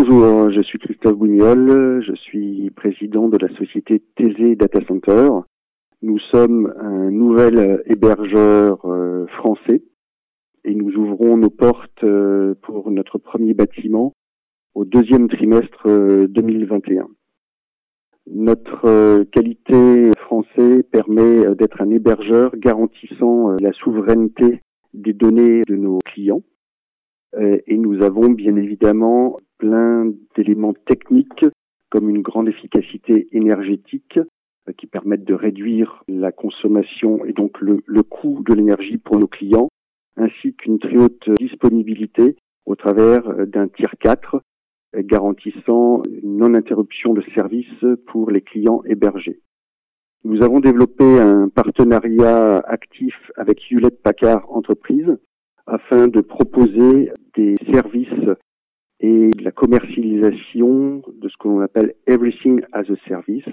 Bonjour, je suis Christophe Bougnol, je suis président de la société Thésée Data Center. Nous sommes un nouvel hébergeur euh, français et nous ouvrons nos portes euh, pour notre premier bâtiment au deuxième trimestre 2021. Euh, notre qualité français permet d'être un hébergeur garantissant la souveraineté des données de nos clients. Et nous avons bien évidemment plein d'éléments techniques comme une grande efficacité énergétique euh, qui permettent de réduire la consommation et donc le, coût de l'énergie pour nos clients, ainsi qu'une très haute disponibilité au travers euh, d'un tier 4 euh, garantissant une non-interruption de service pour les clients hébergés. Nous avons développé un partenariat actif avec Hewlett Packard Entreprise afin de proposer des services et la commercialisation de ce qu'on appelle Everything as a Service,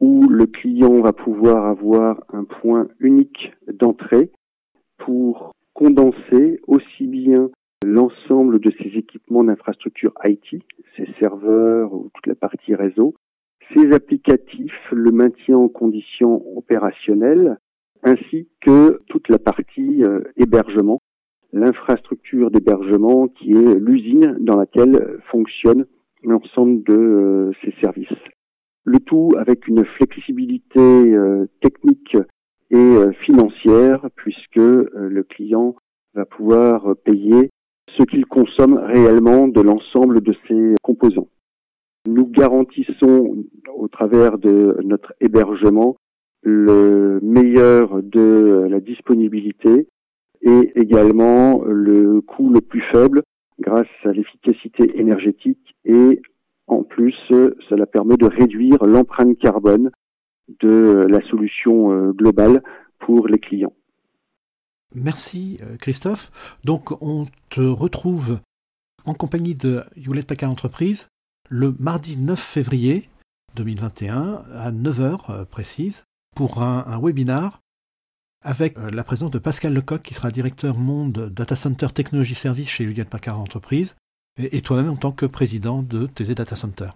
où le client va pouvoir avoir un point unique d'entrée pour condenser aussi bien l'ensemble de ses équipements d'infrastructure IT, ses serveurs ou toute la partie réseau, ses applicatifs, le maintien en conditions opérationnelles, ainsi que toute la partie euh, hébergement l'infrastructure d'hébergement qui est l'usine dans laquelle fonctionne l'ensemble de euh, ces services. Le tout avec une flexibilité euh, technique et euh, financière puisque le client va pouvoir payer ce qu'il consomme réellement de l'ensemble de ses composants. Nous garantissons au travers de notre hébergement le meilleur de la disponibilité, et également le coût le plus faible grâce à l'efficacité énergétique et en plus cela permet de réduire l'empreinte carbone de la solution euh, globale pour les clients. Merci euh, Christophe. Donc on te retrouve en compagnie de Hewlett Packard Entreprise le mardi 9 février 2021 à 9h euh, précise pour un, un webinar avec euh, la présence de Pascal Lecoq, qui sera directeur monde Data Center Technology Service chez Hewlett Packard Entreprise, et, toi-même en tant que président de TZ Data Center.